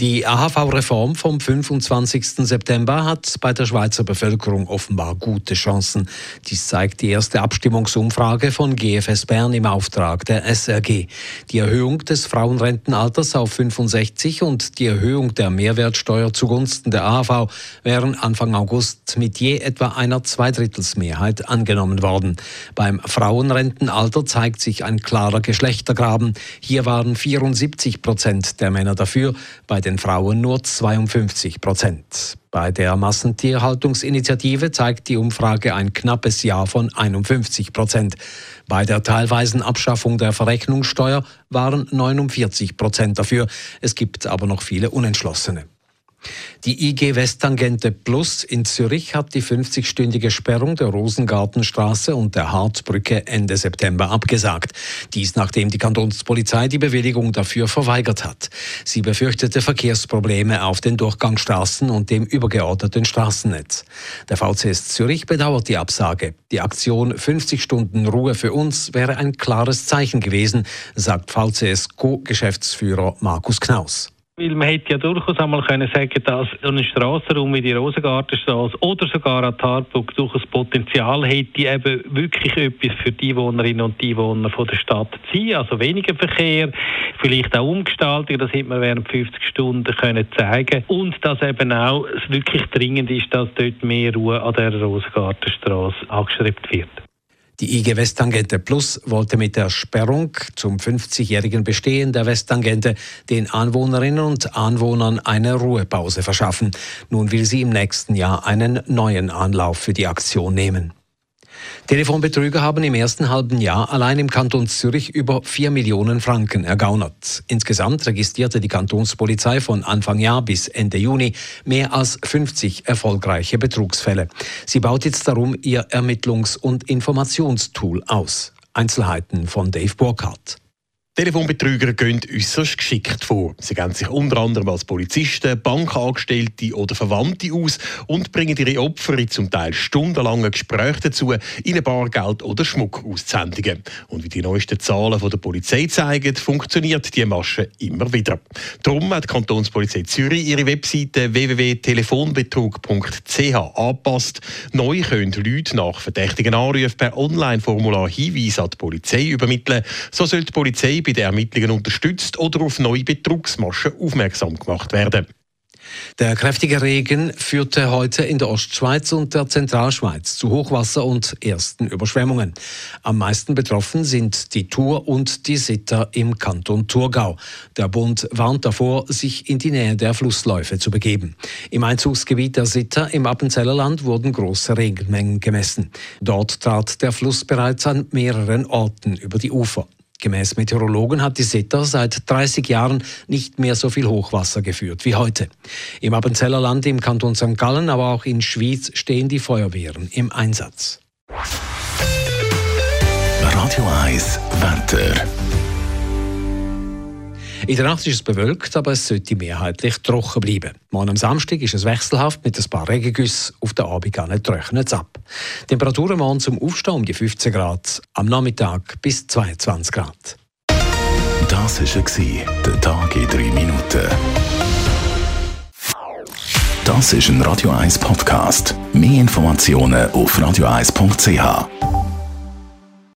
Die AHV-Reform vom 25. September hat bei der Schweizer Bevölkerung offenbar gute Chancen. Dies zeigt die erste Abstimmungsumfrage von GFS Bern im Auftrag der SRG. Die Erhöhung des Frauenrentenalters auf 65 und die Erhöhung der Mehrwertsteuer zugunsten der AHV wären Anfang August mit je etwa einer Zweidrittelsmehrheit angenommen worden. Beim Frauenrentenalter zeigt sich ein klarer Geschlechtergraben. Hier waren 74 Prozent der Männer dafür. Bei den Frauen nur 52 Prozent. Bei der Massentierhaltungsinitiative zeigt die Umfrage ein knappes Ja von 51 Prozent. Bei der teilweisen Abschaffung der Verrechnungssteuer waren 49 Prozent dafür. Es gibt aber noch viele Unentschlossene. Die IG Westtangente Plus in Zürich hat die 50-stündige Sperrung der Rosengartenstraße und der Hartbrücke Ende September abgesagt. Dies nachdem die Kantonspolizei die Bewilligung dafür verweigert hat. Sie befürchtete Verkehrsprobleme auf den Durchgangsstraßen und dem übergeordneten Straßennetz. Der VCS Zürich bedauert die Absage. Die Aktion 50 Stunden Ruhe für uns wäre ein klares Zeichen gewesen, sagt VCS Co-Geschäftsführer Markus Knaus. Weil man hätte ja durchaus einmal können sagen, dass so ein Strassenraum wie die Rosengartenstraße oder sogar ein Tarburg durchaus Potenzial hätte, eben wirklich etwas für die Wohnerinnen und die Wohner von der Stadt zu sein. Also weniger Verkehr, vielleicht auch Umgestaltung, das hätte man während 50 Stunden können zeigen Und dass eben auch es wirklich dringend ist, dass dort mehr Ruhe an der Rosengartenstraße angestrebt wird. Die IG Westtangente Plus wollte mit der Sperrung zum 50-jährigen Bestehen der Westtangente den Anwohnerinnen und Anwohnern eine Ruhepause verschaffen. Nun will sie im nächsten Jahr einen neuen Anlauf für die Aktion nehmen. Telefonbetrüger haben im ersten halben Jahr allein im Kanton Zürich über 4 Millionen Franken ergaunert. Insgesamt registrierte die Kantonspolizei von Anfang Jahr bis Ende Juni mehr als 50 erfolgreiche Betrugsfälle. Sie baut jetzt darum ihr Ermittlungs- und Informationstool aus. Einzelheiten von Dave Burkhardt. Telefonbetrüger gehen äußerst geschickt vor. Sie geben sich unter anderem als Polizisten, Bankangestellte oder Verwandte aus und bringen ihre Opfer in zum Teil stundenlangen Gesprächen dazu, ihnen Bargeld oder Schmuck auszusändigen. Und wie die neuesten Zahlen von der Polizei zeigen, funktioniert die Masche immer wieder. Darum hat die Kantonspolizei Zürich ihre Webseite www.telefonbetrug.ch angepasst. Neu können Leute nach verdächtigen Anrufen per Online-Formular Hinweise an die Polizei übermitteln. So soll die Polizei bei den Ermittlungen unterstützt oder auf neue Betrugsmaschen aufmerksam gemacht werden. Der kräftige Regen führte heute in der Ostschweiz und der Zentralschweiz zu Hochwasser und ersten Überschwemmungen. Am meisten betroffen sind die Tour und die Sitter im Kanton Thurgau. Der Bund warnt davor, sich in die Nähe der Flussläufe zu begeben. Im Einzugsgebiet der Sitter im Appenzellerland wurden große Regenmengen gemessen. Dort trat der Fluss bereits an mehreren Orten über die Ufer. Gemäß Meteorologen hat die Sitter seit 30 Jahren nicht mehr so viel Hochwasser geführt wie heute. Im Appenzeller Land im Kanton St. Gallen, aber auch in Schwyz stehen die Feuerwehren im Einsatz. Radio 1 Wetter. In der Nacht ist es bewölkt, aber es sollte mehrheitlich trocken bleiben. Morgen am Samstag ist es wechselhaft mit ein paar Regengüssen. Auf der Abend trocknet es ab. Temperaturen morgen zum Aufstehen um die 15 Grad, am Nachmittag bis 22 Grad. Das war der Tag in drei Minuten. Das ist ein Radio 1 Podcast. Mehr Informationen auf radio1.ch.